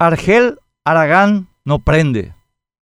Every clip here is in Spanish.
Argel Aragán no prende.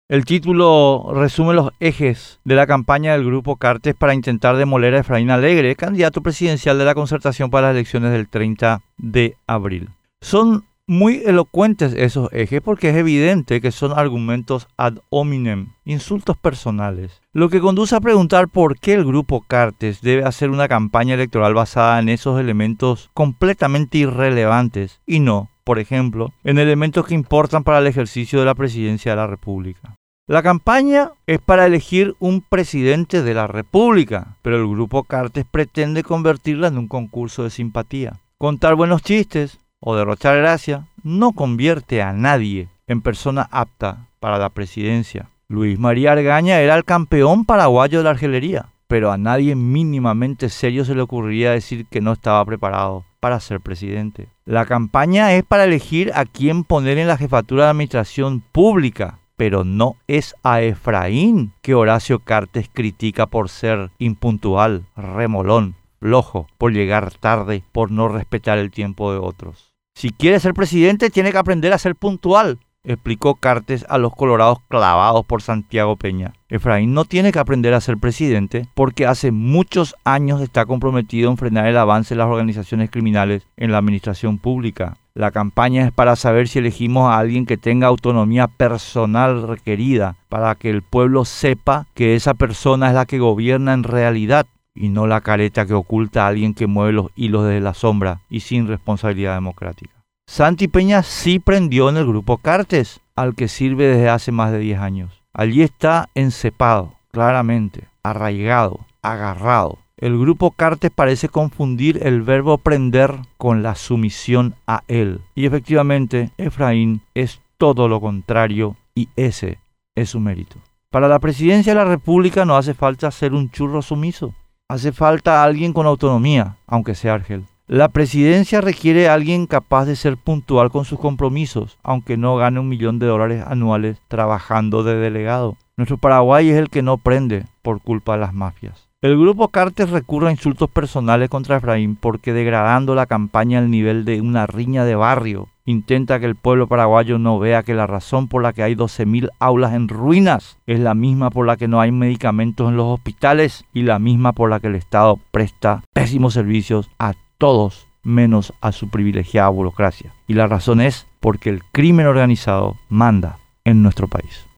El título resume los ejes de la campaña del Grupo Cartes para intentar demoler a Efraín Alegre, candidato presidencial de la concertación para las elecciones del 30 de abril. Son muy elocuentes esos ejes porque es evidente que son argumentos ad hominem, insultos personales, lo que conduce a preguntar por qué el grupo Cartes debe hacer una campaña electoral basada en esos elementos completamente irrelevantes y no, por ejemplo, en elementos que importan para el ejercicio de la presidencia de la República. La campaña es para elegir un presidente de la República, pero el grupo Cartes pretende convertirla en un concurso de simpatía. Contar buenos chistes, o derrochar gracia no convierte a nadie en persona apta para la presidencia. Luis María Argaña era el campeón paraguayo de la argelería, pero a nadie mínimamente serio se le ocurriría decir que no estaba preparado para ser presidente. La campaña es para elegir a quién poner en la jefatura de administración pública, pero no es a Efraín que Horacio Cartes critica por ser impuntual, remolón, flojo, por llegar tarde, por no respetar el tiempo de otros. Si quiere ser presidente, tiene que aprender a ser puntual, explicó Cartes a los colorados clavados por Santiago Peña. Efraín no tiene que aprender a ser presidente porque hace muchos años está comprometido en frenar el avance de las organizaciones criminales en la administración pública. La campaña es para saber si elegimos a alguien que tenga autonomía personal requerida para que el pueblo sepa que esa persona es la que gobierna en realidad y no la careta que oculta a alguien que mueve los hilos desde la sombra y sin responsabilidad democrática. Santi Peña sí prendió en el grupo Cartes, al que sirve desde hace más de 10 años. Allí está encepado, claramente, arraigado, agarrado. El grupo Cartes parece confundir el verbo prender con la sumisión a él. Y efectivamente, Efraín es todo lo contrario y ese es su mérito. Para la presidencia de la República no hace falta ser un churro sumiso. Hace falta alguien con autonomía, aunque sea Argel. La presidencia requiere alguien capaz de ser puntual con sus compromisos, aunque no gane un millón de dólares anuales trabajando de delegado. Nuestro Paraguay es el que no prende por culpa de las mafias. El grupo Cartes recurre a insultos personales contra Efraín porque degradando la campaña al nivel de una riña de barrio, intenta que el pueblo paraguayo no vea que la razón por la que hay 12.000 aulas en ruinas es la misma por la que no hay medicamentos en los hospitales y la misma por la que el Estado presta pésimos servicios a todos menos a su privilegiada burocracia. Y la razón es porque el crimen organizado manda en nuestro país.